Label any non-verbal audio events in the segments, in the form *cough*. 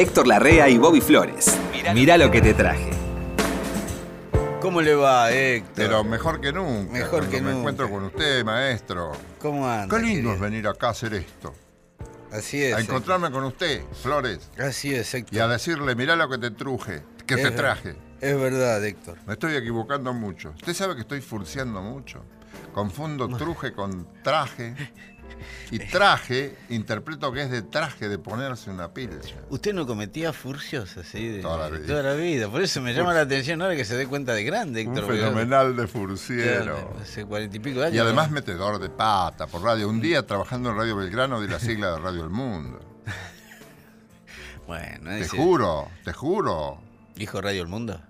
Héctor Larrea y Bobby Flores. Mirá lo que te traje. ¿Cómo le va, Héctor? Pero mejor que nunca. Mejor que me nunca. encuentro con usted, maestro. ¿Cómo anda? Qué lindo querido? es venir acá a hacer esto. Así es. A encontrarme con usted, Flores. Así es, Héctor. Y a decirle, mirá lo que te truje, que Es te traje. Es verdad, Héctor. Me estoy equivocando mucho. Usted sabe que estoy furciando mucho. Confundo truje con traje. Y traje, interpreto que es de traje de ponerse una pilcha. Usted no cometía furcios así de Toda la vida. toda la vida. Por eso me llama la atención ahora que se dé cuenta de grande, Un Héctor. porque- fenomenal de furciero. Claro, Hace cuarenta y pico de años. Y además ¿no? metedor de pata por radio. Un día trabajando en Radio Belgrano di la sigla de Radio El Mundo. *laughs* Bueno, Te ese- juro, te juro. ¿Dijo Radio El Mundo?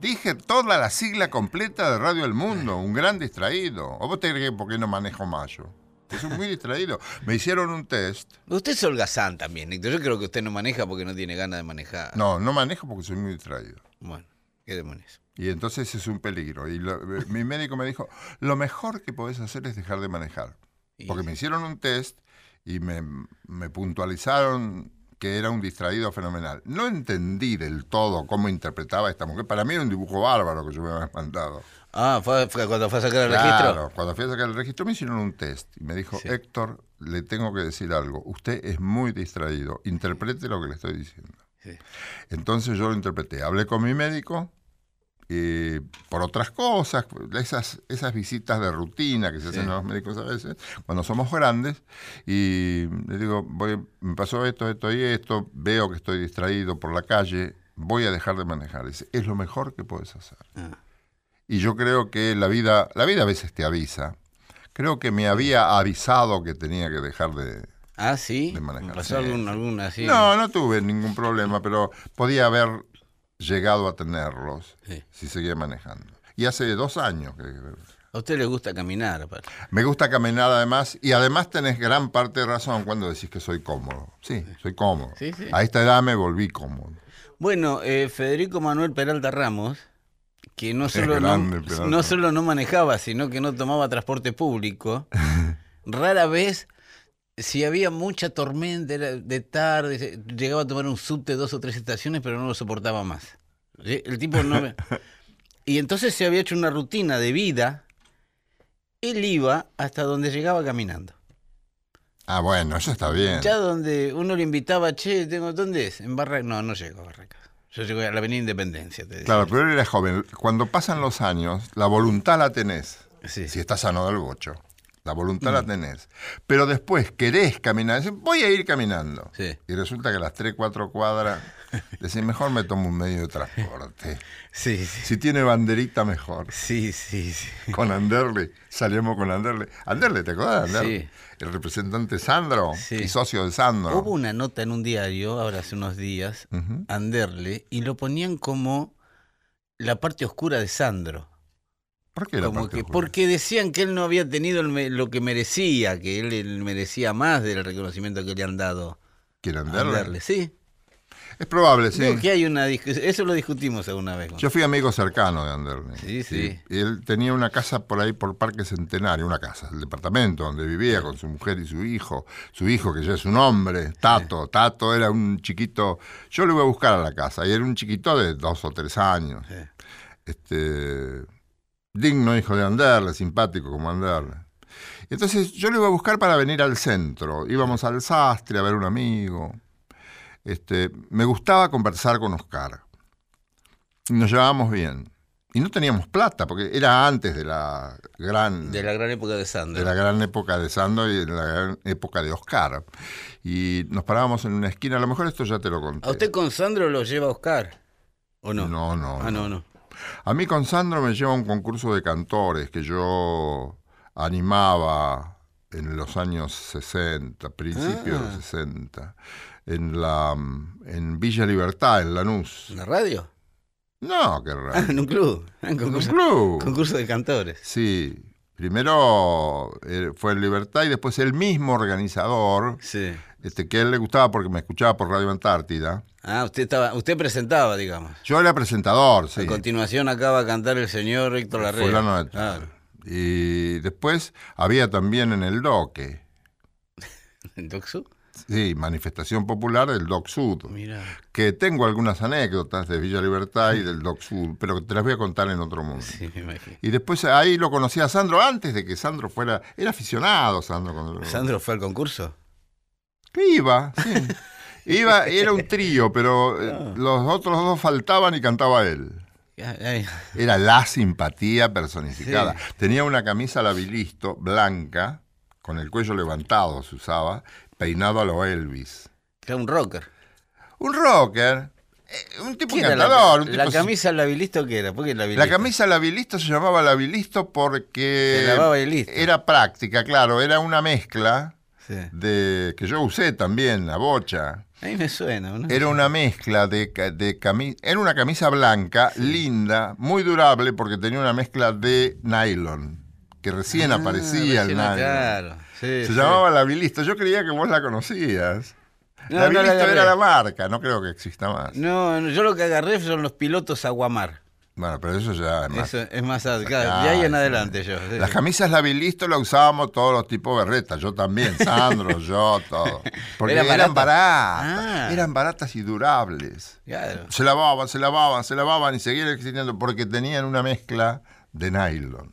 Dije toda la sigla completa de Radio El Mundo, un gran distraído. ¿O vos te crees que por qué no manejo mayo? Que soy muy distraído. Me hicieron un test. Usted es holgazán también, Héctor. Yo creo que usted no maneja porque no tiene ganas de manejar. No, no manejo porque soy muy distraído. Bueno, qué demonios. Y entonces es un peligro. Y lo- mi médico me dijo, lo mejor que podés hacer es dejar de manejar. Y- Porque me hicieron un test y me, me puntualizaron que era un distraído fenomenal. No entendí del todo cómo interpretaba esta mujer. Para mí era un dibujo bárbaro que yo me había mandado. Ah, fue, fue cuando fue a sacar el Claro, registro. cuando fui a sacar el registro me hicieron un test y me dijo, Sí. Héctor, le tengo que decir algo. Usted es muy distraído. Interprete lo que le estoy diciendo. Sí. Entonces yo lo interpreté. Hablé con mi médico y por otras cosas, esas, esas visitas de rutina que se hacen Sí. a los médicos a veces, cuando somos grandes, y le digo, voy, me pasó esto, esto y esto, veo que estoy distraído por la calle, voy a dejar de manejar. Dice, es lo mejor que puedes hacer. Ah. Y yo creo que la vida, la vida a veces te avisa. Creo que me había avisado que tenía que dejar de... Ah, sí. De manejar, ¿Pasó sí. algún, alguna así? No, no tuve ningún problema, pero podía haber llegado a tenerlos Sí. si seguía manejando. Y hace dos años que... A usted le gusta caminar, aparte. Me gusta caminar además, y además tenés gran parte de razón cuando decís que soy cómodo. Sí, soy cómodo. Sí, sí. A esta edad me volví cómodo. Bueno, eh, Federico Manuel Peralta Ramos, que no solo grande, no, no solo no manejaba, sino que no tomaba transporte público, *laughs* rara vez, si había mucha tormenta de tarde, llegaba a tomar un subte dos o tres estaciones, pero no lo soportaba más. El tipo no... *laughs* y entonces se había hecho una rutina de vida. Él iba hasta donde llegaba caminando. Ah, bueno, eso está bien. Ya donde uno le invitaba, che, tengo, ¿dónde es? En Barracas. No, no llego a Barracas. Yo llego a la Avenida Independencia, te. Claro, pero era joven. Cuando pasan los años, la voluntad la tenés. Sí. Si estás sano del bocho. La voluntad la tenés. Pero después querés caminar. Decís, voy a ir caminando. Sí. Y resulta que a las 3, 4 cuadras, decís, mejor me tomo un medio de transporte. Sí, sí. Si tiene banderita, mejor. Sí, sí, sí. Con Anderle, salíamos con Anderle. Anderle, ¿te acuerdas de Anderle? Sí. El representante Sandro Sí. y socio de Sandro. Hubo una nota en un diario, ahora hace unos días. Anderle, y lo ponían como la parte oscura de Sandro. ¿Por qué la Como parte que, oscura? porque decían que él no había tenido lo que merecía, que él, él merecía más del reconocimiento que le han dado ¿Quiere a Anderle? Anderle. Sí. Es probable, sí. Que hay una Eso lo discutimos alguna vez. Yo fui amigo cercano de Anderle. Sí, sí. Y él tenía una casa por ahí por Parque Centenario, una casa, el departamento donde vivía con su mujer y su hijo. Su hijo, que ya es un hombre, Tato. Tato era un chiquito. Yo lo iba a buscar a la casa y era un chiquito de dos o tres años. Sí. Este, digno hijo de Anderle, simpático como Anderle. Entonces yo lo iba a buscar para venir al centro. Íbamos al sastre a ver un amigo. Este, me gustaba conversar con Oscar. Nos llevábamos bien. Y no teníamos plata, porque era antes de la gran, De la gran época de Sandro. de la gran época de Sando y de la gran época de Oscar. Y nos parábamos en una esquina, a lo mejor esto ya te lo conté. ¿A usted con Sandro lo lleva Oscar? ¿O no? No, no. Ah, no, no. A mí con Sandro me lleva un concurso de cantores que yo animaba en los años 60, principios de Ah. los 60, en, la, en Villa Libertad, en Lanús. ¿En la radio? No, qué Ah, raro. en un club. En En un concurso, club. concurso de cantores. Sí. Primero eh, fue en Libertad y después el mismo organizador, Sí. este, que a él le gustaba porque me escuchaba por Radio Antártida. Ah, usted estaba, usted presentaba, digamos. Yo era presentador, sí. A continuación acaba a cantar el señor Héctor Larrea. Fulano de. Claro. Y después había también en el Doque. *laughs* ¿En Doxu? Sí, manifestación popular del Doc Sud. Que tengo algunas anécdotas de Villa Libertad y del Doc Sud, pero te las voy a contar en otro momento. Sí, me imagino. Y después ahí lo conocí a Sandro antes de que Sandro fuera. Era aficionado, Sandro. Cuando, ¿Sandro fue al concurso? Que iba, sí. *laughs* Iba, era un trío, pero eh, Ah. los otros dos faltaban y cantaba él. Era la simpatía personificada. Sí. Tenía una camisa labilisto blanca, con el cuello levantado se usaba, peinado a lo Elvis. Era un rocker. Un rocker, eh, un tipo ¿Qué era la, encantador. un la tipo- camisa labilisto qué era? ¿Por qué La labilisto? camisa labilisto se llamaba labilisto porque Se lavaba y listo. era práctica, claro, era una mezcla Sí. de que yo usé también, la bocha. A mí me suena, ¿no? Era una mezcla de, de camisa, era una camisa blanca, linda, muy durable porque tenía una mezcla de nylon, que recién Ah, aparecía el nylon. Claro. Sí, Se sí. llamaba la Bilisto, yo creía que vos la conocías. No, la no la Bilisto era la marca, no creo que exista más. No, no, yo lo que agarré son los pilotos Aguamar. Bueno, pero eso ya es más. Eso es más de ahí en adelante yo. sí. Las camisas Labilisto la usábamos todos los tipos berretas, yo también, Sandro, *laughs* yo, todo. Porque ¿Eran eran baratas? baratas, Ah. eran baratas y durables. Claro. Se lavaban, se lavaban, se lavaban y seguían existiendo porque tenían una mezcla de nylon.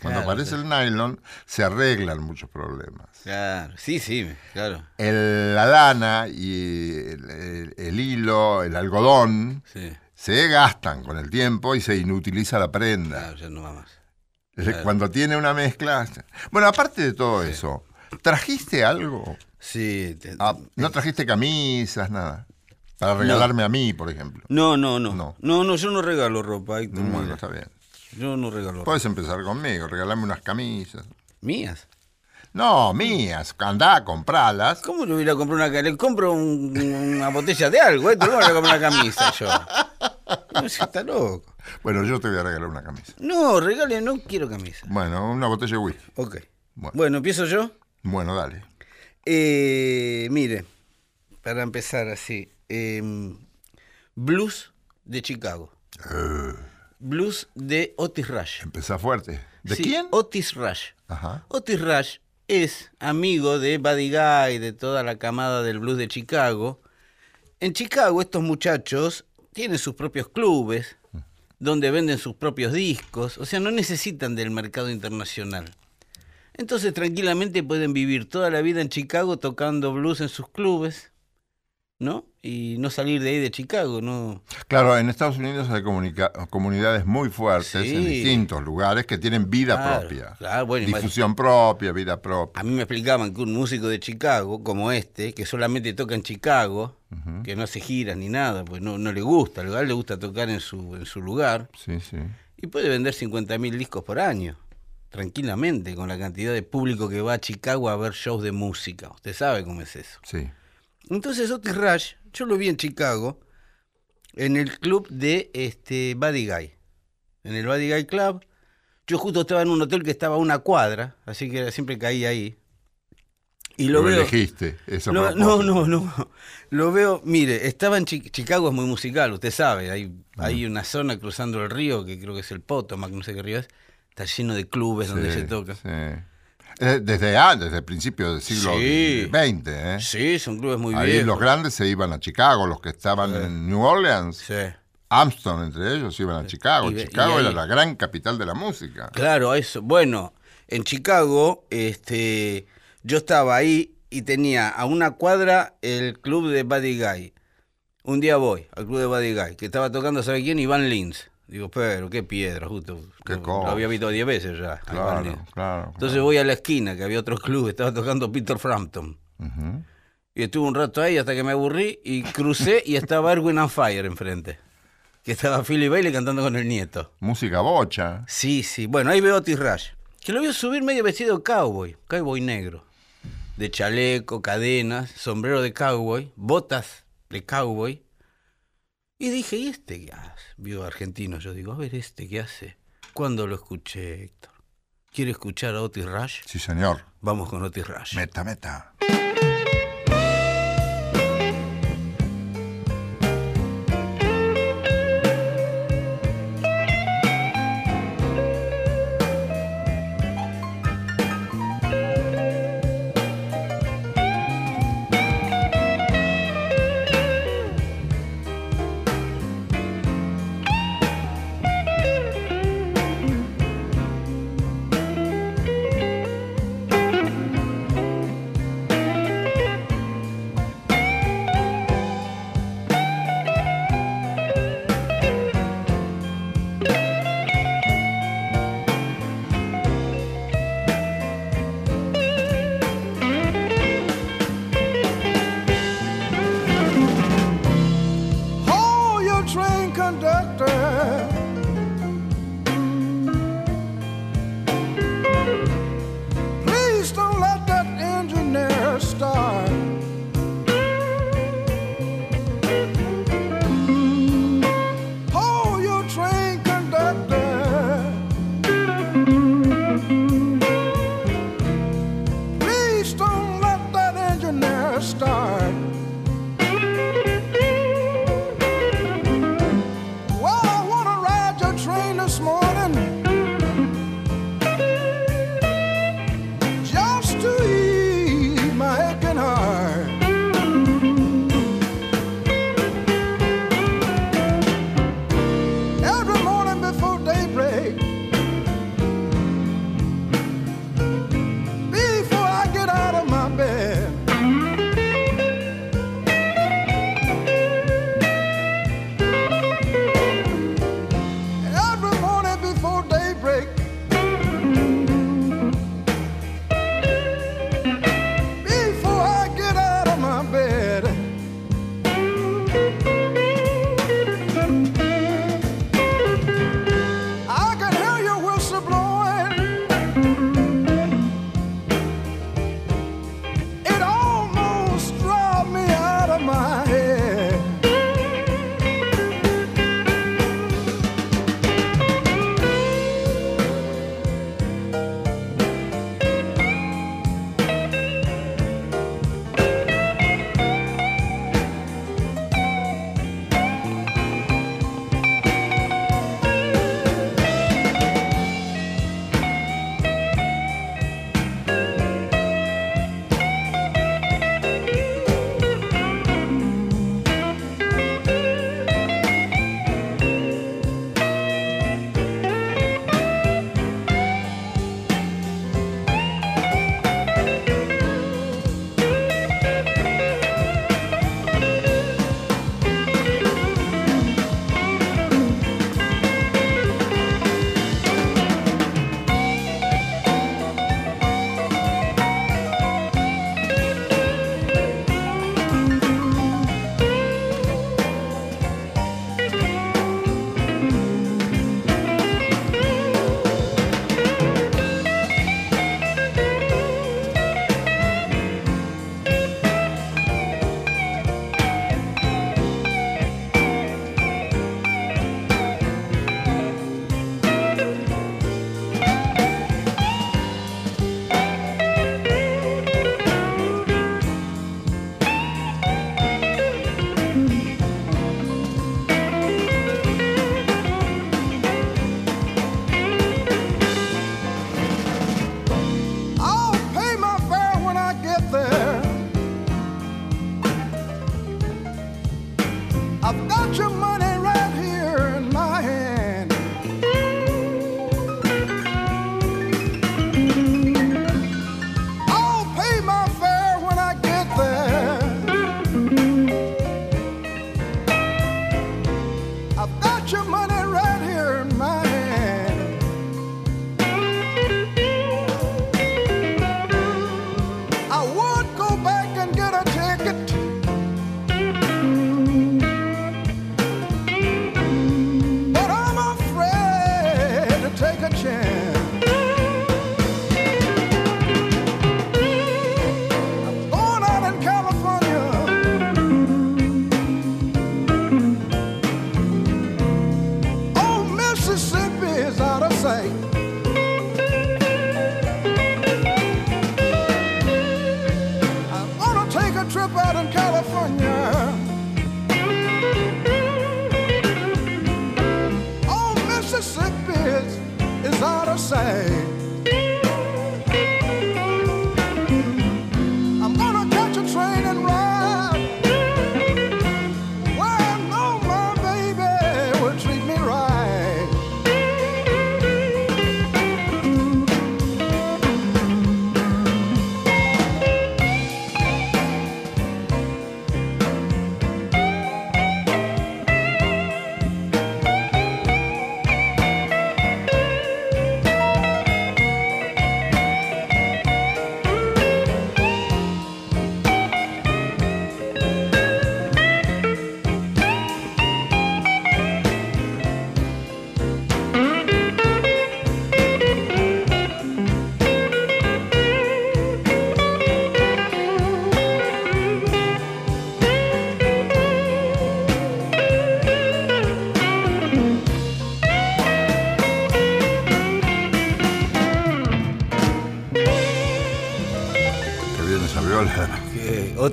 Cuando Claro, aparece el nylon, se arreglan muchos problemas. Claro, sí, sí, claro. El- la lana y el, el- el hilo, el algodón, Sí, se gastan con el tiempo y se inutiliza la prenda. claro, ya no va más. Cuando tiene una mezcla. Bueno, aparte de todo eso, ¿trajiste algo? Sí. te- Ah, no trajiste camisas, nada. Para regalarme a mí, por ejemplo. No, no, no, No. no. No, yo no regalo ropa, Bueno, está bien. Yo no regalo. Puedes empezar conmigo, regalarme unas camisas. ¿Mías? No, mías. Andá a comprarlas. ¿Cómo le voy a ir a comprar una camisa? Le compro un- una botella de algo, Héctor. ¿Cómo le voy a comprar una camisa yo? No, si está loco. Bueno, yo te voy a regalar una camisa. No, regale, no quiero camisa. Bueno, una botella de whisky. Ok. Bueno. Bueno, empiezo yo. Bueno, dale. Eh, mire, para empezar así. eh, blues de Chicago. Blues de Otis Rush. Empezá fuerte. ¿De Sí, quién? Otis Rush. Ajá. Otis Rush es amigo de Buddy Guy, de toda la camada del blues de Chicago. En Chicago estos muchachos tienen sus propios clubes, donde venden sus propios discos, o sea, no necesitan del mercado internacional. Entonces tranquilamente pueden vivir toda la vida en Chicago tocando blues en sus clubes, ¿no? Y no salir de ahí de Chicago, ¿no? Claro, en Estados Unidos hay comunidades muy fuertes en distintos lugares que tienen vida Claro, propia. claro, bueno, imag- Difusión propia, vida propia. A mí me explicaban que un músico de Chicago, como este, que solamente toca en Chicago, que no hace giras ni nada, pues no, no le gusta, al lugar le gusta tocar en su, en su lugar, Sí, sí. y puede vender 50.000 discos por año, tranquilamente, con la cantidad de público que va a Chicago a ver shows de música. Usted sabe cómo es eso. Sí. Entonces Otis Rush, yo lo vi en Chicago, en el club de este Buddy Guy, en el Buddy Guy Club. Yo justo estaba en un hotel que estaba a una cuadra, así que siempre caía ahí. Y lo, Lo veo. elegiste. Eso a No, no, no. Lo veo, mire, estaba en Chi- Chicago, es muy musical, usted sabe. Hay, hay una zona cruzando el río, que creo que es el Potomac, no sé qué río es. Está lleno de clubes donde se toca. sí. Eh, Desde antes, desde el principio del siglo Sí. XX. ¿eh? Sí, son clubes muy Ahí viejos. los grandes se iban a Chicago, los que estaban en New Orleans, Sí. Armstrong entre ellos, iban a Chicago. Y Chicago y era la gran capital de la música. Claro, eso. Bueno, en Chicago, este, yo estaba ahí y tenía a una cuadra el club de Buddy Guy. Un día voy al club de Buddy Guy, que estaba tocando, ¿sabe quién? Iván Lins. Digo, pero qué piedra, justo. Qué lo, cosa. lo había visto 10 veces ya. Claro, Lins. claro. Entonces voy a la esquina, que había otro club, estaba tocando Peter Frampton. Ujú. Y estuve un rato ahí hasta que me aburrí y crucé y estaba Erwin and Fire enfrente. Que estaba Philly Bailey cantando con el nieto. Música bocha. Sí, sí. Bueno, ahí veo a Otis Rush. Que lo vio subir medio vestido de cowboy. Cowboy negro. De chaleco, cadenas, sombrero de cowboy, botas de cowboy. Y dije, ¿y este qué hace? Vio argentino. Yo digo, a ver, ¿este qué hace? ¿Cuándo lo escuché, Héctor? ¿Quiere escuchar a Otis Rush? Sí, señor. Vamos con Otis Rush. Meta, meta.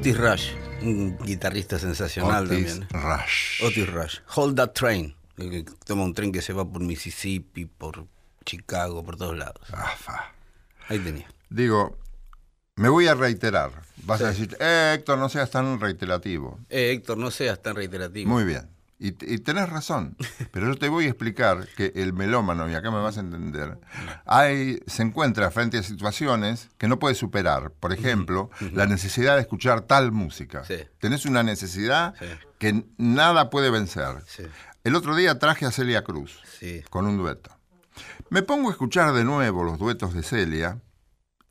Otis Rush, un guitarrista sensacional Otis también. Rush. Otis Rush. Hold That Train. que Toma un tren que se va por Mississippi, por Chicago, por todos lados. Afa. Ahí tenía. Digo, me voy a reiterar. Vas a decir, eh, Héctor, no seas tan reiterativo. Eh, Héctor, no seas tan reiterativo. Muy bien. Y, y tenés razón, pero yo te voy a explicar que el melómano, y acá me vas a entender, hay, se encuentra frente a situaciones que no puede superar. Por ejemplo, la necesidad de escuchar tal música. Sí. Tenés una necesidad Sí. que nada puede vencer. Sí. El otro día traje a Celia Cruz con un dueto. Me pongo a escuchar de nuevo los duetos de Celia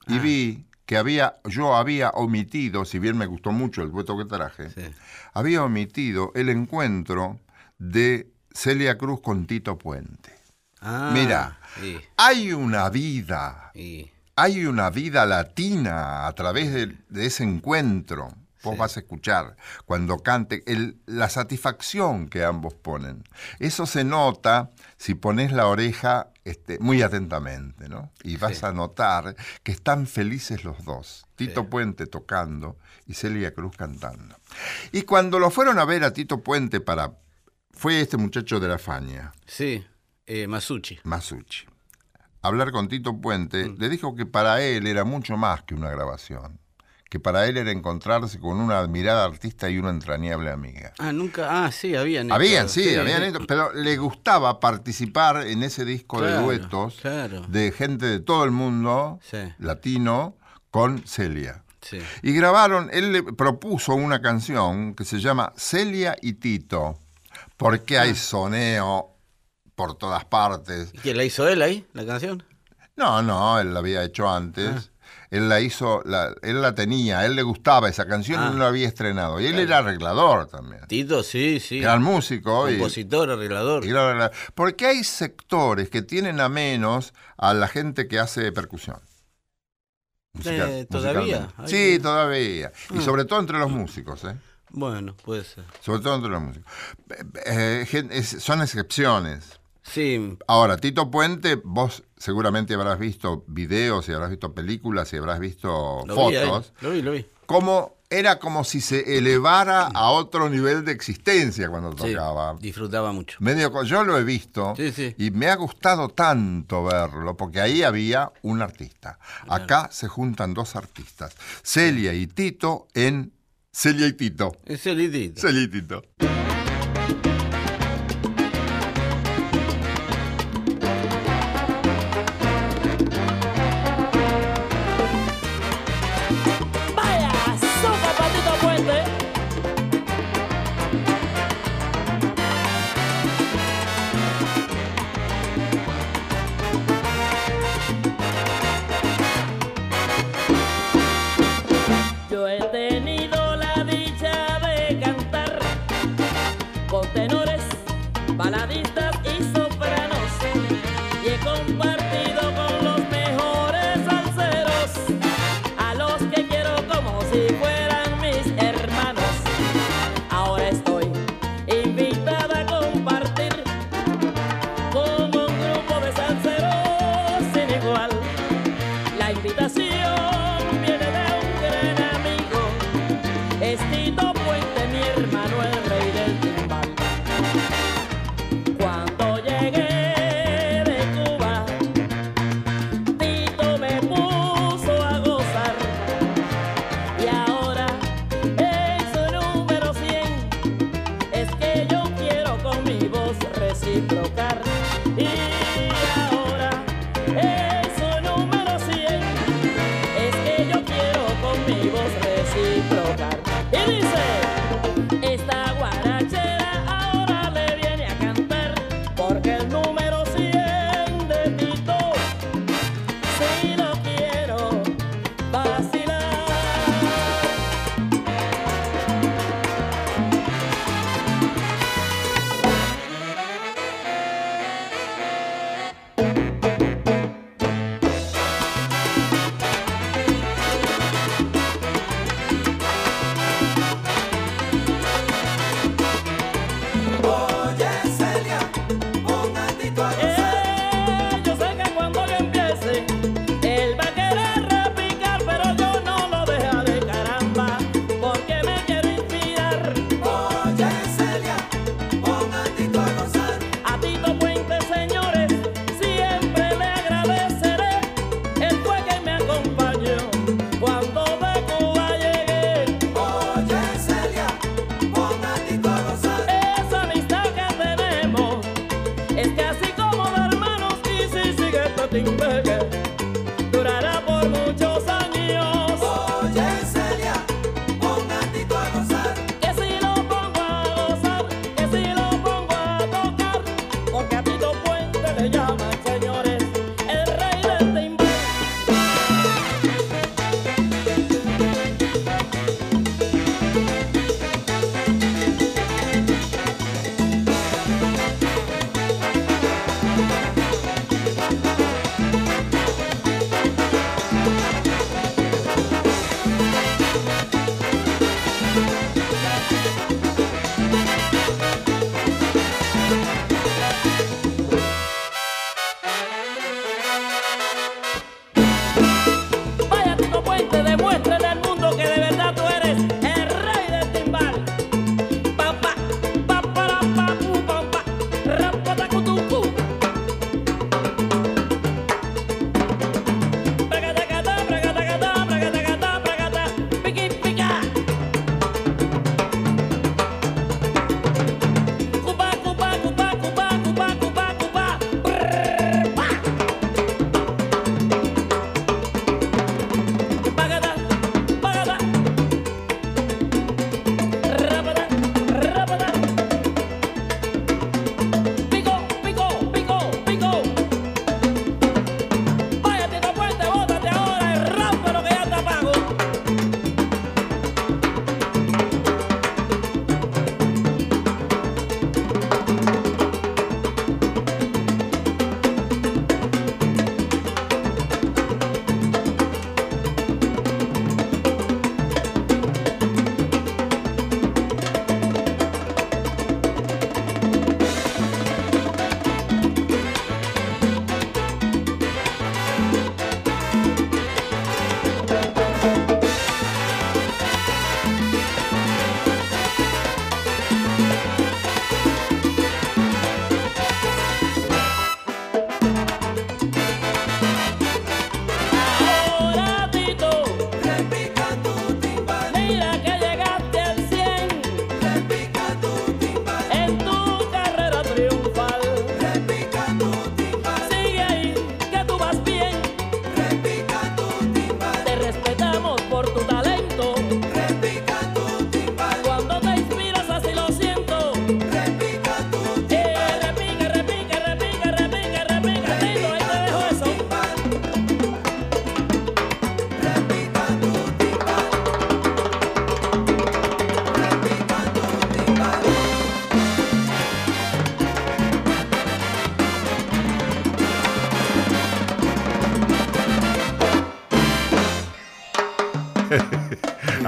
y vi que había, yo había omitido, si bien me gustó mucho el dueto que traje, Sí. había omitido el encuentro de Celia Cruz con Tito Puente. Ah, Mira. Sí. Hay una vida, sí. hay una vida latina a través de, de ese encuentro. Vos Sí. vas a escuchar cuando cante el- la satisfacción que ambos ponen. Eso se nota si pones la oreja este, muy atentamente, ¿no? Y vas Sí. a notar que están felices los dos. Tito Sí. Puente tocando y Celia Cruz cantando. Y cuando lo fueron a ver a Tito Puente para... Fue este muchacho de la Faña. Sí. Eh, Masucci. Masucci. Hablar con Tito Puente, Mm. le dijo que para él era mucho más que una grabación, que para él era encontrarse con una admirada artista y una entrañable amiga. Ah, nunca. Ah, sí, habían. Habían, hecho- sí, habían hecho, pero le gustaba participar en ese disco de duetos claro. de gente de todo el mundo Sí. latino con Celia. Sí. Y grabaron, él le propuso una canción que se llama Celia y Tito, porque Ah. hay soneo por todas partes. ¿Y quién la hizo él ahí, la canción? No, no, él la había hecho antes. Ah. Él la hizo, la- él la tenía, a él le gustaba esa canción Ah. y no la había estrenado. Y él era arreglador también. Tito, sí, sí. Gran músico. y- Compositor, arreglador. y era arreglador. Porque hay sectores que tienen a menos a la gente que hace percusión. Musical- Eh, ¿todavía? Sí, que- todavía. Y Ah. sobre todo entre los músicos, ¿eh? Bueno, puede ser. Sobre todo entre los músicos. Eh, eh, son excepciones. Sí, Ahora, Tito Puente, vos seguramente habrás visto videos y habrás visto películas y habrás visto lo vi fotos. Lo vi, lo vi. Como era como si se elevara a otro nivel de existencia cuando Sí, tocaba. disfrutaba mucho. Medio, yo lo he visto Sí, sí. y me ha gustado tanto verlo porque ahí había un artista. Acá se juntan dos artistas, Celia y Tito en Celia y Tito. Es el Tito. Celia y Tito.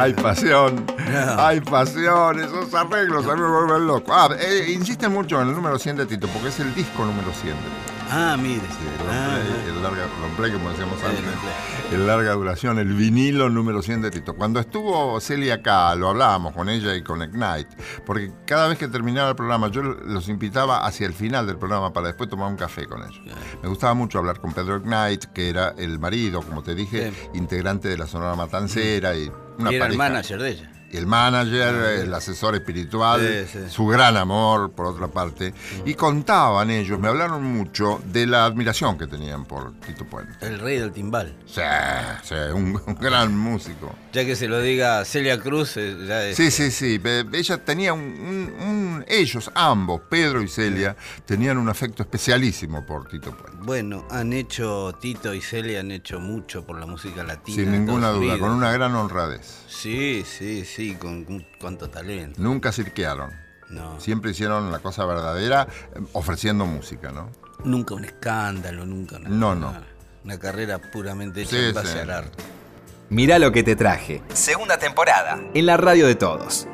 Hay pasión, hay pasión, esos arreglos a mí me vuelven loco. Ah, eh, insisten mucho en el número 100 de Tito, porque es el disco número 100 de Tito. Ah, mire. Sí, el long Ah, play, el larga, long play, como decíamos El antes, el larga duración, el vinilo número 100 de Tito. Cuando estuvo Celia acá, lo hablábamos con ella y con Ignite, porque cada vez que terminaba el programa yo los invitaba hacia el final del programa para después tomar un café con ellos. Me gustaba mucho hablar con Pedro Ignite, que era el marido, como te dije, integrante de la Sonora Matancera y una y era el pareja manager de ella. El manager, el asesor espiritual, Sí, sí. su gran amor, por otra parte. Y contaban ellos, me hablaron mucho de la admiración que tenían por Tito Puente. El rey del timbal. Sí, sí, un, un gran músico. Ya que se lo diga Celia Cruz, eh, ya es- Sí, sí, sí. Ella tenía un, un- un- Ellos, ambos, Pedro y Celia, tenían un afecto especialísimo por Tito Puente. Bueno, han hecho, Tito y Celia han hecho mucho por la música latina. Sin ninguna duda, con una gran honradez. Sí, sí, sí, con, con cuánto talento. Nunca cirquearon. No, Siempre hicieron la cosa verdadera, eh, ofreciendo música, ¿no? nunca un escándalo, nunca una, No, no. Una, una carrera puramente hecha Sí, en base sí. al arte. Mirá lo que te traje. Segunda temporada. En la radio de todos.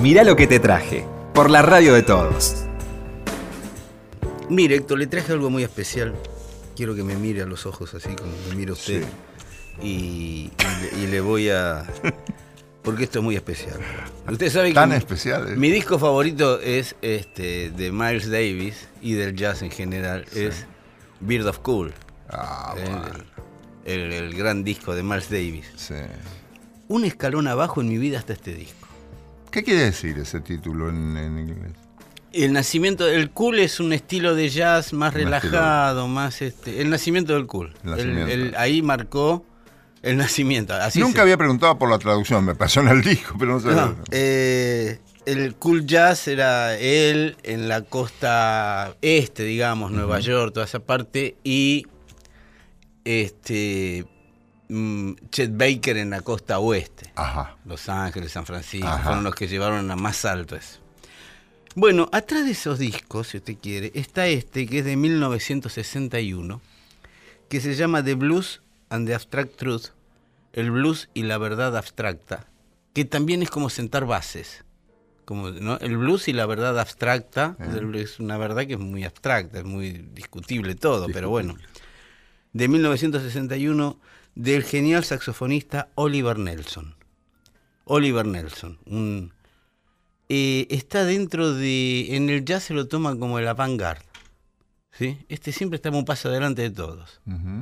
Mirá lo que te traje. Por la radio de todos. Mire, Héctor, le traje algo muy especial. Quiero que me mire a los ojos así como me mira usted. Y, y le, y le voy a... Porque esto es muy especial. Usted sabe que Tan mi- especial. ¿eh? mi disco favorito es este de Miles Davis y del jazz en general. Es Bird of Cool. Ah, el, bueno, el- el gran disco de Miles Davis. sí. Un escalón abajo en mi vida hasta este disco. ¿Qué quiere decir ese título en, en inglés? El nacimiento del cool es un estilo de jazz más Un relajado, más este. El nacimiento del cool. El El- nacimiento. el- ahí marcó el nacimiento. Así Nunca se- había preguntado por la traducción, me pasó en el disco, pero no sabía. No, eh, el cool jazz era él en la costa este, digamos, Nueva York, toda esa parte, y este mm, Chet Baker en la costa oeste. Ajá. Los Ángeles, San Francisco, Ajá. fueron los que llevaron a más alto eso. Bueno, atrás de esos discos, si usted quiere, está este que es de 1961, que se llama The Blues and the Abstract Truth, el blues y la verdad abstracta, que también es como sentar bases. Como, ¿no? El blues y la verdad abstracta, es una verdad que es muy abstracta, es muy discutible todo, pero bueno. De 1961, del genial saxofonista Oliver Nelson. Oliver Nelson, un, eh, está dentro de. En el jazz se lo toma como el avant-garde. ¿sí? Este siempre está un paso adelante de todos.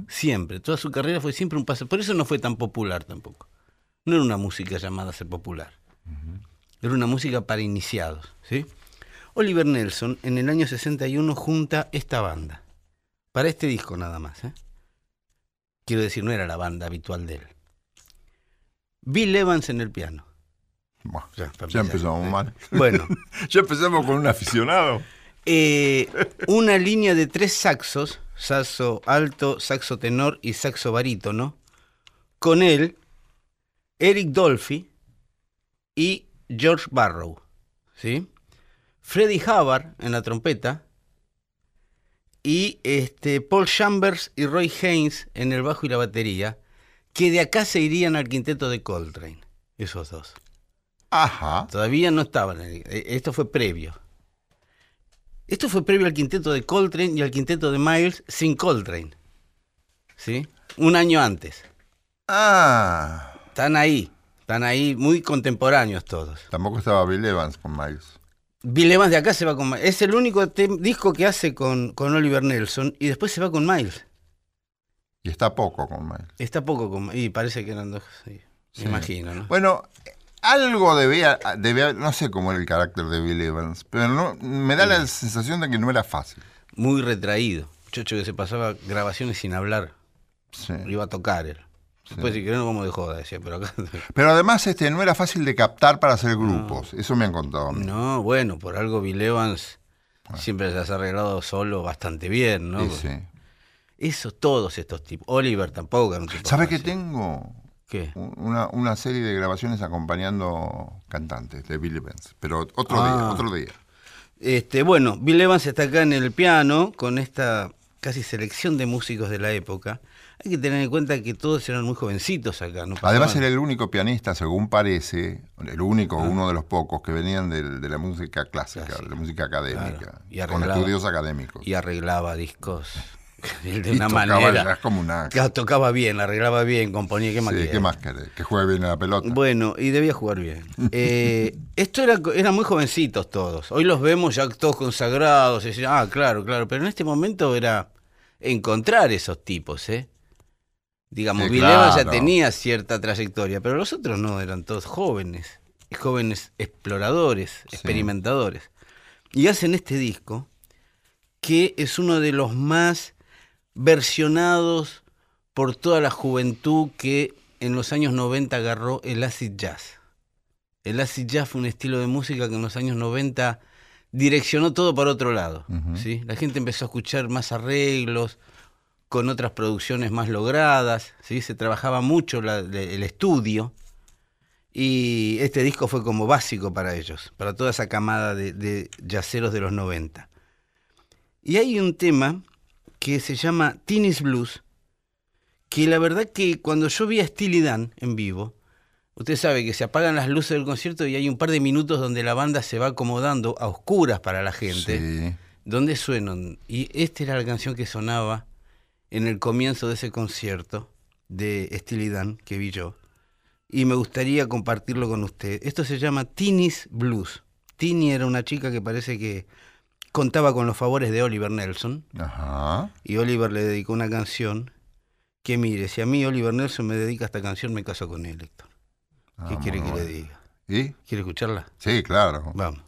Siempre. Toda su carrera fue siempre un paso. Por eso no fue tan popular tampoco. No era una música llamada a ser popular. Era una música para iniciados. ¿sí? Oliver Nelson en el año 61 junta esta banda. Para este disco nada más. ¿eh? Quiero decir, no era la banda habitual de él. Bill Evans en el piano. Bueno, Ya, empezamos mal. Bueno, *laughs* Ya empezamos con un aficionado. eh, una línea de tres saxos, saxo alto, saxo tenor y saxo barítono, con él, Eric Dolphy y George Barrow, ¿sí? Freddie Hubbard en la trompeta y este, Paul Chambers y Roy Haynes en el bajo y la batería, que de acá se irían al quinteto de Coltrane, esos dos. Ajá. Todavía no estaban. el- eh, Esto fue previo. Esto fue previo al quinteto de Coltrane y al quinteto de Miles sin Coltrane. ¿Sí? Un año antes. Ah. Están ahí. Están ahí muy contemporáneos todos. Tampoco estaba Bill Evans con Miles. Bill Evans de acá se va con Miles. Es el único disco que hace con, con Oliver Nelson y después se va con Miles. Y está poco con Miles. Está poco con Y parece que eran dos. sí, Sí. Me imagino, ¿no? Bueno, algo debía, debía, no sé cómo era el carácter de Bill Evans, pero no, me da la sensación de que no era fácil. Muy retraído. Muchacho que se pasaba grabaciones sin hablar. Sí. Iba a tocar él. Después, si querés, no vamos de joda, decía, pero acá. Pero además este, no era fácil de captar para hacer grupos. Eso me han contado a mí. No, bueno, por algo Bill Evans siempre se has arreglado solo bastante bien, ¿no? Sí, sí. Eso, todos estos tipos. Oliver tampoco era un tipo ¿Sabe qué tengo? ¿Qué? Una, una serie de grabaciones acompañando cantantes de Bill Evans. Pero otro Ah. día, otro día. Este, bueno, Bill Evans está acá en el piano con esta casi selección de músicos de la época. Hay que tener en cuenta que todos eran muy jovencitos acá, ¿no? Además era el único pianista, según parece, el único, Ah. uno de los pocos que venían de, la música clásica, de la música académica, Claro. Y con estudios académicos. y arreglaba discos *laughs* de Y una tocaba manera. como una- Claro, tocaba bien, arreglaba bien, componía, ¿qué más Sí? ¿Qué más querés? Que juegue bien a la pelota. Bueno, y debía jugar bien. *laughs* Eh, esto era, eran muy jovencitos todos. Hoy los vemos ya todos consagrados. Y decían, ah, claro, claro. Pero en este momento era encontrar esos tipos, ¿eh? Digamos, Sí, Bill Evans ya tenía cierta trayectoria, pero los otros no, eran todos jóvenes. Jóvenes exploradores, experimentadores. Y hacen este disco, que es uno de los más versionados por toda la juventud que en los años 90 agarró el acid jazz. El acid jazz fue un estilo de música que en los años 90 direccionó todo para otro lado. ¿sí? La gente empezó a escuchar más arreglos, con otras producciones más logradas, ¿sí? se trabajaba mucho la- el estudio. Y este disco fue como básico para ellos, para toda esa camada de, de jazzeros de los 90. Y hay un tema que se llama Teenage Blues, que la verdad que cuando yo vi a Steely Dan en vivo, usted sabe que se apagan las luces del concierto y hay un par de minutos donde la banda se va acomodando a oscuras para la gente, Sí. donde suenan. Y esta era la canción que sonaba en el comienzo de ese concierto de Steely Dan que vi yo. Y me gustaría compartirlo con usted. Esto se llama Teeny's Blues. Tini era una chica que parece que contaba con los favores de Oliver Nelson. Ajá. Y Oliver le dedicó una canción que mire, si a mí Oliver Nelson me dedica esta canción, me caso con él, Héctor. ¿Qué Ah, quiere que le diga? ¿Y? ¿Quiere escucharla? Sí, claro. Vamos.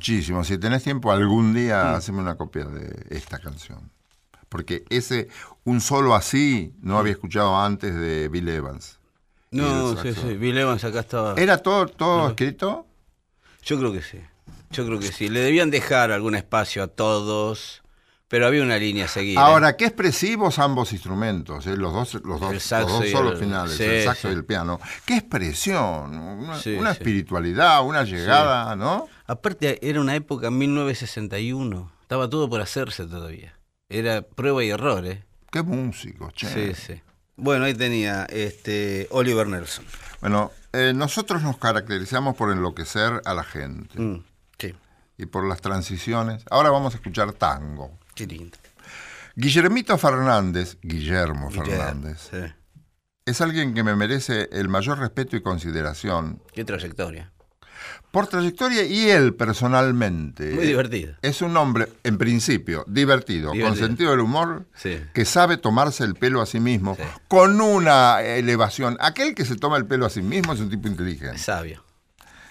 Muchísimo. Si tenés tiempo, algún día haceme una copia de esta canción. Porque ese, un solo así, no había escuchado antes de Bill Evans. No, sí, sí. Bill Evans acá estaba. ¿Era todo, todo escrito? Yo creo que sí. Yo creo que sí. Le debían dejar algún espacio a todos, pero había una línea a seguir. ¿eh? Ahora, qué expresivos ambos instrumentos, ¿eh? los dos, los dos, los dos solos el- finales, sí, el saxo sí. y el piano. Qué expresión, una, Sí, una sí. espiritualidad, una llegada, ¿no? Aparte, era una época 1961. Estaba todo por hacerse todavía. Era prueba y error, ¿eh? Qué músicos, che. Sí, sí. Bueno, ahí tenía este Oliver Nelson. Bueno, eh, nosotros nos caracterizamos por enloquecer a la gente Mm, sí, y por las transiciones. Ahora vamos a escuchar tango. Qué lindo. Guillermito Fernández, Guillermo Guillermo, Fernández, sí. es alguien que me merece el mayor respeto y consideración Qué trayectoria. por trayectoria y él personalmente. Muy divertido. Es un hombre, en principio, divertido, Divertido. con sentido del humor, Sí. que sabe tomarse el pelo a sí mismo, Sí. con una elevación. Aquel que se toma el pelo a sí mismo es un tipo inteligente. sabio.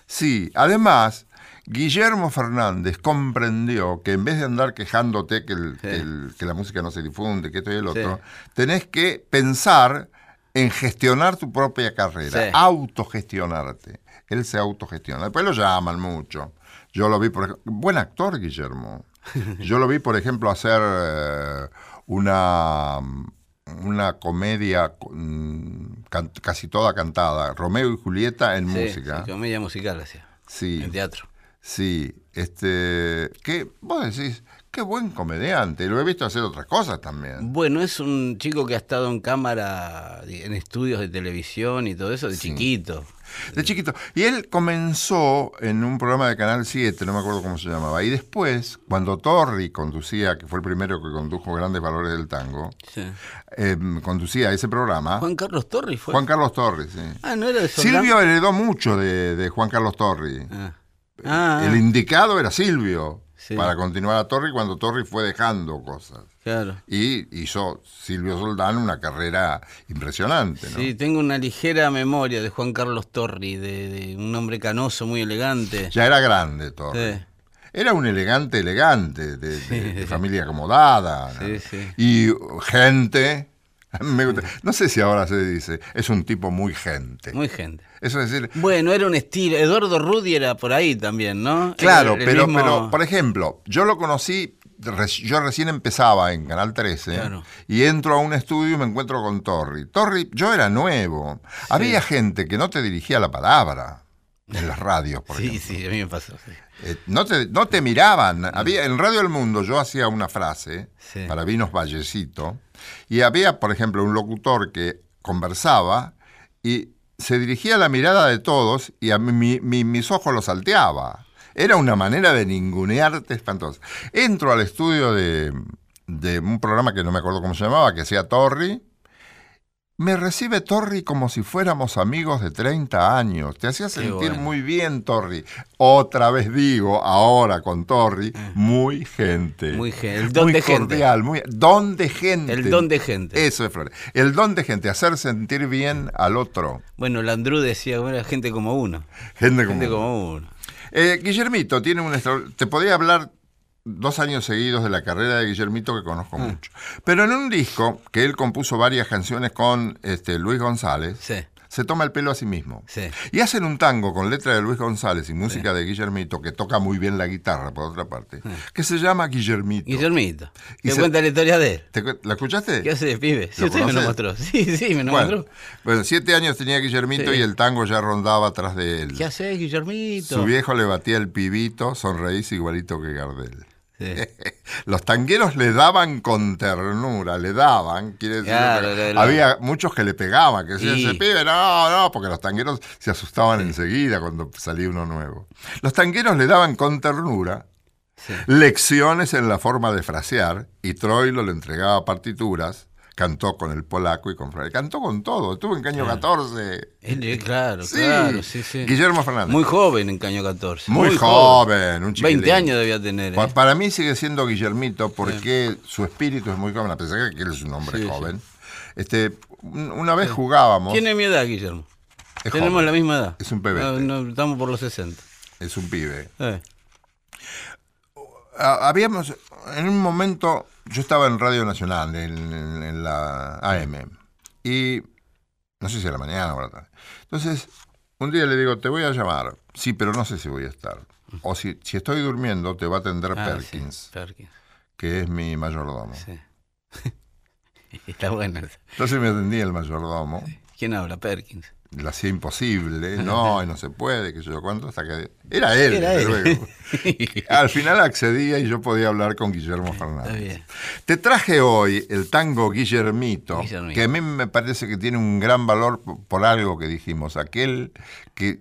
Sí, además, Guillermo Fernández comprendió que en vez de andar quejándote que, el- Sí. que el- que la música no se difunde, que esto y el otro, Sí. tenés que pensar en gestionar tu propia carrera, Sí. autogestionarte. Él se autogestiona. Después lo llaman mucho. Yo lo vi, por ejemplo, buen actor, Guillermo. *laughs* Yo lo vi, por ejemplo, hacer eh, una, una comedia casi toda cantada, Romeo y Julieta en música. sí, comedia musical hacía. Sí, En teatro. Sí. Este, que vos decís, qué buen comediante. Lo he visto hacer otras cosas también. Bueno, es un chico que ha estado en cámara, en estudios de televisión y todo eso de chiquito. De chiquito. Y él comenzó en un programa de Canal 7, no me acuerdo cómo se llamaba. Y después, cuando Torri conducía, que fue el primero que condujo Grandes Valores del Tango, Sí. eh, conducía ese programa. Juan Carlos Torres fue. Juan Carlos Torri, sí. Ah, no era de? Silvio heredó mucho de, de Juan Carlos Torri. Ah. Ah, El indicado era Silvio Sí. para continuar a Torri cuando Torri fue dejando cosas. claro. Y hizo Silvio Soldán una carrera impresionante, ¿no? Sí, tengo una ligera memoria de Juan Carlos Torri, de, de un hombre canoso, muy elegante. Ya era grande Torri. Sí. Era un elegante, elegante, de, de- de familia acomodada. ¿no? Sí, sí. Y gente, *laughs* me gusta- no sé si ahora se dice, es un tipo muy gente. Muy gente. Eso es decir, Bueno, era un estilo. Eduardo Rudi era por ahí también, ¿no? claro, el pero, mismo- pero, por ejemplo, yo lo conocí, yo recién empezaba en Canal 13 Claro. y entro a un estudio y me encuentro con Torri. Torri, yo era nuevo. Había gente que no te dirigía la palabra en las radios, por Sí, ejemplo. sí, a mí me pasó. sí. Eh, no, te, no te miraban. Había, en Radio del Mundo yo hacía una frase Sí. para Vinos Vallecito y había, por ejemplo, un locutor que conversaba y se dirigía la mirada de todos y a mi- mi- mis ojos lo salteaba. Era una manera de ningunearte espantosa. Entro al estudio de, de un programa que no me acuerdo cómo se llamaba, que hacía Torri. Me recibe Torri como si fuéramos amigos de 30 años. Te hacía sentir bueno. muy bien, Torri. Otra vez digo, ahora con Torri, muy gente. Muy gen- el don Muy de gente. cordial, muy don de gente. El don de gente. Eso es Flores. El don de gente, hacer sentir bien al otro. Bueno, Landru decía, bueno, gente como uno. Gente como. Gente como uno. Eh, Guillermito tiene un Te podría hablar dos años seguidos de la carrera de Guillermito que conozco Ah. mucho. Pero en un disco que él compuso varias canciones con este, Luis González, Sí. se toma el pelo a sí mismo. Sí. Y hacen un tango con letra de Luis González y música de Guillermito, que toca muy bien la guitarra, por otra parte, que se llama Guillermito. Guillermito. Y Te se- cuenta la historia de él. ¿Te ¿La escuchaste? ¿Qué hace pibe? Sí, ¿Lo usted me lo conoces? mostró. Sí, sí, me lo Bueno, mostró. bueno, siete años tenía Guillermito y el tango ya rondaba atrás de él. ¿Qué haces, Guillermito? Su viejo le batía el pibito, sonreís igualito que Gardel. Sí. *laughs* Los tangueros le daban con ternura, le daban, quiere decir, Claro, que le- le- había muchos que le pegaban, que decían, Y- ese pibe, no, no, porque los tangueros se asustaban enseguida cuando salía uno nuevo. Los tangueros le daban con ternura Sí. lecciones en la forma de frasear y Troilo le entregaba partituras, cantó con el polaco y con Freire, cantó con todo, estuvo en Caño 14. Él, eh, claro, Sí, claro, sí, sí. Guillermo Fernández. Muy joven en Caño 14. Muy joven, un chiquilín. 20 años debía tener. ¿eh? Para mí sigue siendo Guillermito porque su espíritu es muy joven, a pesar de que él es un hombre Sí, joven. Este, un- una vez jugábamos, Tiene mi edad, Guillermo. Es Tenemos joven. la misma edad. Es un. No, no, estamos por los 60. es un pibe. Eh, Ah, Habíamos, en un momento, yo estaba en Radio Nacional, en, en- en la AM, y no sé si a la mañana o a la tarde. Entonces, un día le digo, te voy a llamar. Sí, pero no sé si voy a estar. O si, si estoy durmiendo, te va a atender Ah, Perkins, sí, Perkins, que es mi mayordomo. sí. *laughs* Está bueno. Entonces me atendía el mayordomo. ¿Quién habla? Perkins. Lo hacía imposible, *laughs* no, y no se puede, que yo cuánto, hasta que... Era él, Era desde él. luego. *laughs* Al final accedía y yo podía hablar con Guillermo Está Fernández. bien. Te traje hoy el tango Guillermito, Guillermito. que a mí me parece que tiene un gran valor por algo que dijimos, aquel que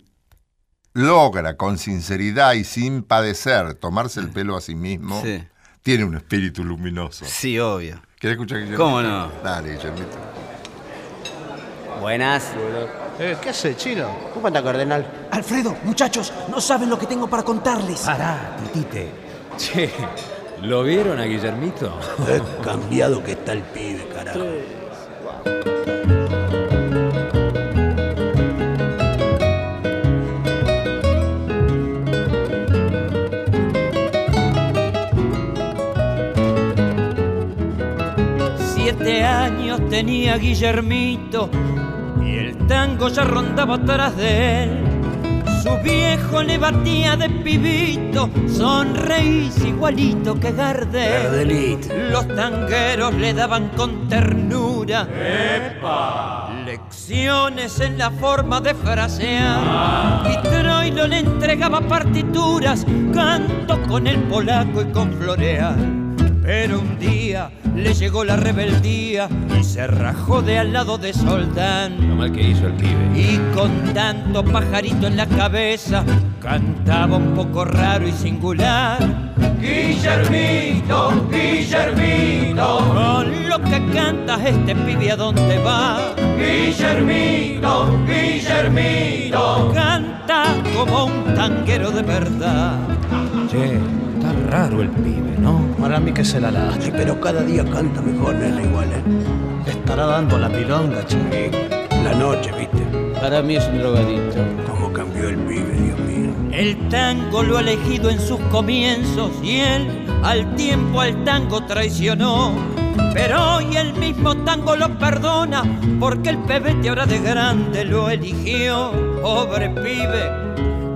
logra con sinceridad y sin padecer tomarse el pelo a sí mismo, Sí. tiene un espíritu luminoso. Sí, obvio. ¿Quieres escuchar Guillermito? ¿Cómo no? Dale, Guillermito. Buenas. Eh, ¿Qué hace, chino? ¿Cómo anda, cardenal? Alfredo, muchachos, no saben lo que tengo para contarles. Pará, titite. Che, ¿lo vieron a Guillermito? *laughs* Qué cambiado que está el pibe, carajo. Siete años tenía Guillermito tango ya rondaba atrás de él. Su viejo le batía de pibito, sonreís igualito que Gardel. Gardelito. Los tangueros le daban con ternura lecciones en la forma de frasear. Y Troilo le entregaba partituras, canto con el polaco y con floreal. Pero un día le llegó la rebeldía y se rajó de al lado de Soldán. Lo mal que hizo el pibe. Y con tanto pajarito en la cabeza, cantaba un poco raro y singular. Guillermito, Guillermito, con lo que cantas este pibe a dónde va. Guillermito, Guillermito, canta como un tanguero de verdad. Che, raro el pibe, ¿no? Para mí que se la lastre, pero cada día canta mejor, nena, igual, ¿eh? Le estará dando la milonga. Y la noche, ¿viste? Para mí es un drogadito. Cómo cambió el pibe, Dios mío. El tango lo ha elegido en sus comienzos y él al tiempo al tango traicionó. Pero hoy el mismo tango lo perdona porque el pebete ahora de grande lo eligió. Pobre pibe,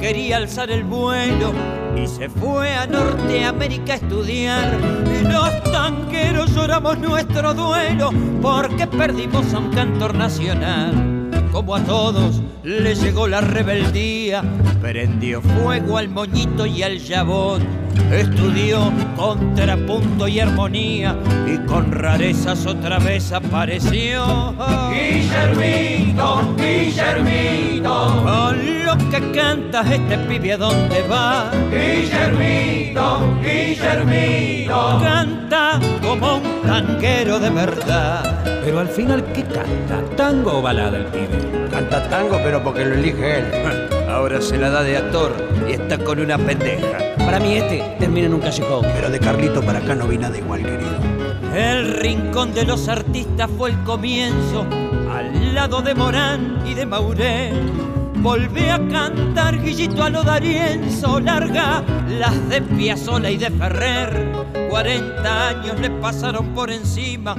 quería alzar el vuelo y se fue a Norteamérica a estudiar. Y los tanqueros lloramos nuestro duelo porque perdimos a un cantor nacional. Como a todos le llegó la rebeldía, prendió fuego al moñito y al jabón. Estudió contrapunto y armonía y con rarezas otra vez apareció. Guillermito, Guillermito, con lo que cantas este pibe a dónde va. Guillermito, Guillermito, canta como un tanguero de verdad. Pero al final, ¿qué canta? ¿Tango o balada el pibe? Canta tango, pero porque lo elige él. *laughs* Ahora se la da de actor y está con una pendeja. Para mí este termina en un callejón. Pero de Carlito para acá no vi nada igual, querido. El rincón de los artistas fue el comienzo, al lado de Morán y de Mauré. Volví a cantar Guillito a lo Darienzo, larga las de Piazzolla y de Ferrer. 40 años le pasaron por encima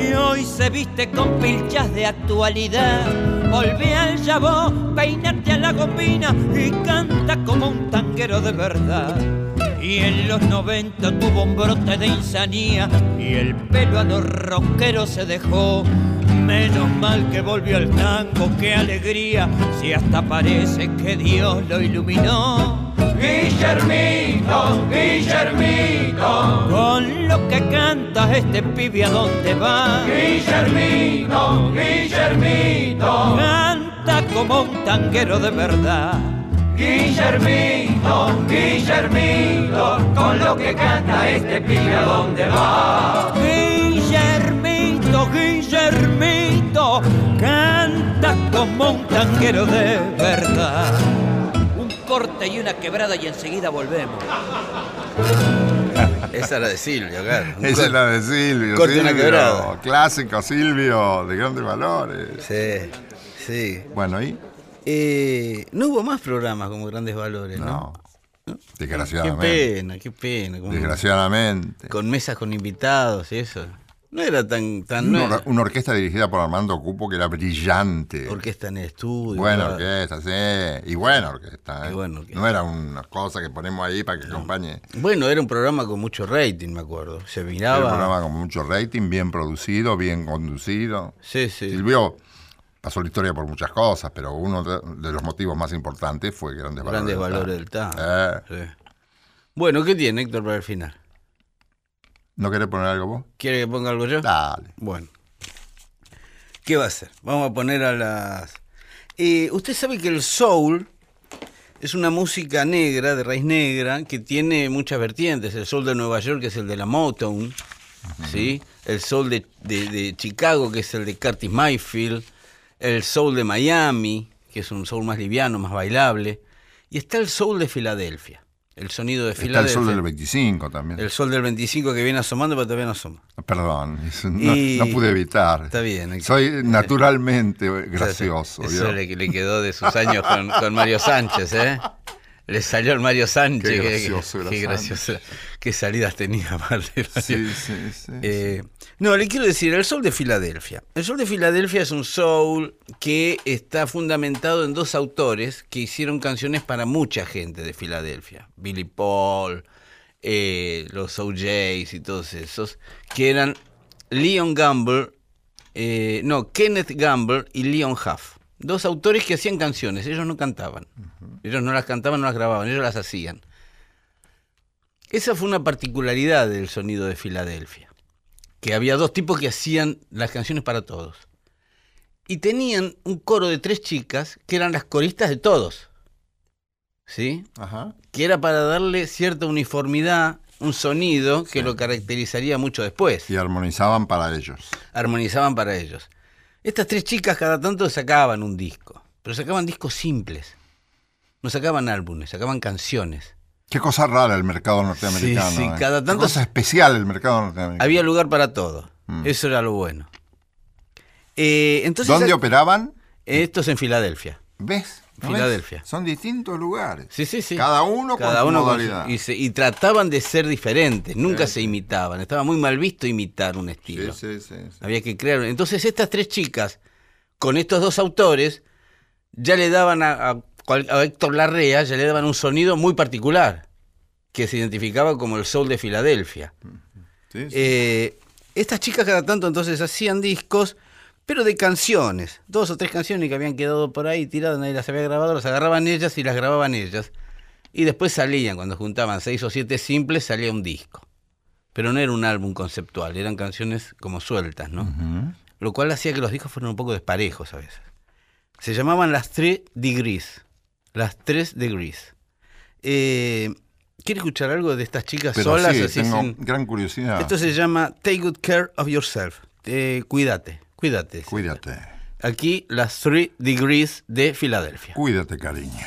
y hoy se viste con pilchas de actualidad. Volví al Yabó, peinate a la gomina y canta como un tanguero de verdad. Y en los 90 tuvo un brote de insanía y el pelo a los rockeros se dejó. Menos mal que volvió al tango, qué alegría, si hasta parece que Dios lo iluminó. Guillermito, Guillermito, con lo que canta este pibe a dónde va. Guillermito, Guillermito, canta como un tanguero de verdad. Guillermito, Guillermito, con lo que canta este pibe a dónde va. Guillermito, Guillermito, canta como un tanguero de verdad. Un corte y una quebrada y enseguida volvemos. Esa era de Silvio, claro. Esa es la de Silvio. corte una Silvio, quebrada. Clásico Silvio, de grandes valores. Sí, sí. Bueno, ¿y? Eh, no hubo más programas como Grandes Valores, ¿no? No. Qué Desgraciadamente. pena, qué pena. Desgraciadamente. Con mesas con invitados y eso. No era tan... tan Una, era una orquesta dirigida por Armando Cupo que era brillante. orquesta en estudio. Buena claro. orquesta, sí. Y buena orquesta. ¿eh? Buena orquesta. No era una cosa que ponemos ahí para que acompañe. Bueno, era un programa con mucho rating, me acuerdo. Se Era un miraba... programa con mucho rating, bien producido, bien conducido. Sí, sí. Silvio pasó la historia por muchas cosas, pero uno de, los motivos más importantes fue Grandes Valores. Grandes valores del tango. Eh, Sí. Bueno, ¿qué tiene Héctor para el final? ¿No querés poner algo vos? ¿Quiere que ponga algo yo? Dale. Bueno. ¿Qué va a hacer? Vamos a poner a las... Eh, usted sabe que el soul es una música negra, de raíz negra, que tiene muchas vertientes. El soul de Nueva York, que es el de la Motown, ¿sí? El soul de, de- de Chicago, que es el de Curtis Mayfield. El soul de Miami, que es un soul más liviano, más bailable. Y está el soul de Filadelfia. El sonido de Está el Filadelfia. sol del 25 también. El sol del 25 que viene asomando, pero todavía no asoma. Perdón, no, Y- no pude evitar. Está bien. Soy naturalmente gracioso. Eso ¿vio? le, le quedó de sus años con, con Mario Sánchez, ¿eh? Le salió el Mario Sánchez. Qué que- gracioso era qué gracioso. Qué salidas tenía. *laughs* Sí, sí, sí, Eh, no, le quiero decir, el Soul de Filadelfia. El Soul de Filadelfia es un soul que está fundamentado en dos autores que hicieron canciones para mucha gente de Filadelfia. Billy Paul, eh, los OJs y todos esos, que eran Leon Gamble, eh, no, Kenneth Gamble y Leon Huff. Dos autores que hacían canciones, ellos no cantaban. Ellos no las cantaban, no las grababan, ellos las hacían. Esa fue una particularidad del sonido de Filadelfia, que había dos tipos que hacían las canciones para todos. Y tenían un coro de tres chicas que eran las coristas de todos. ¿Sí? Ajá. Que era para darle cierta uniformidad, un sonido que lo caracterizaría mucho después. Y armonizaban para ellos. Armonizaban para ellos. Estas tres chicas cada tanto sacaban un disco, pero sacaban discos simples. No sacaban álbumes, sacaban canciones. Qué cosa rara el mercado norteamericano. Sí, sí, ¿eh? cada Qué tanto cosa se- especial el mercado norteamericano. Había lugar para todo. Mm. Eso era lo bueno. Eh, entonces, ¿Dónde operaban? Esto es en Filadelfia. ¿Ves? ¿No ves? Filadelfia. Son distintos lugares. Sí, sí, sí. Cada uno Cada con uno su con modalidad. y, se- y trataban de ser diferentes, nunca se imitaban. Estaba muy mal visto imitar un estilo. sí, sí, sí. Había que crear. Entonces estas tres chicas, con estos dos autores, ya le daban a, a cual- a Héctor Larrea, ya le daban un sonido muy particular, que se identificaba como el soul de Filadelfia. Sí, sí. Eh, estas chicas cada tanto entonces hacían discos, pero de canciones, dos o tres canciones que habían quedado por ahí tiradas, nadie las había grabado, las agarraban ellas y las grababan ellas. Y después salían, cuando juntaban seis o siete simples, salía un disco. Pero no era un álbum conceptual, eran canciones como sueltas, ¿no? Lo cual hacía que los discos fueran un poco desparejos a veces. Se llamaban las tres degrees. Las tres degrees. Eh, ¿Quiere escuchar algo de estas chicas Pero solas? sí, así tengo sin- gran curiosidad. esto se llama Take Good Care of Yourself. Eh, cuídate, cuídate. Cuídate. Aquí las Three Degrees de Filadelfia. Cuídate, cariño.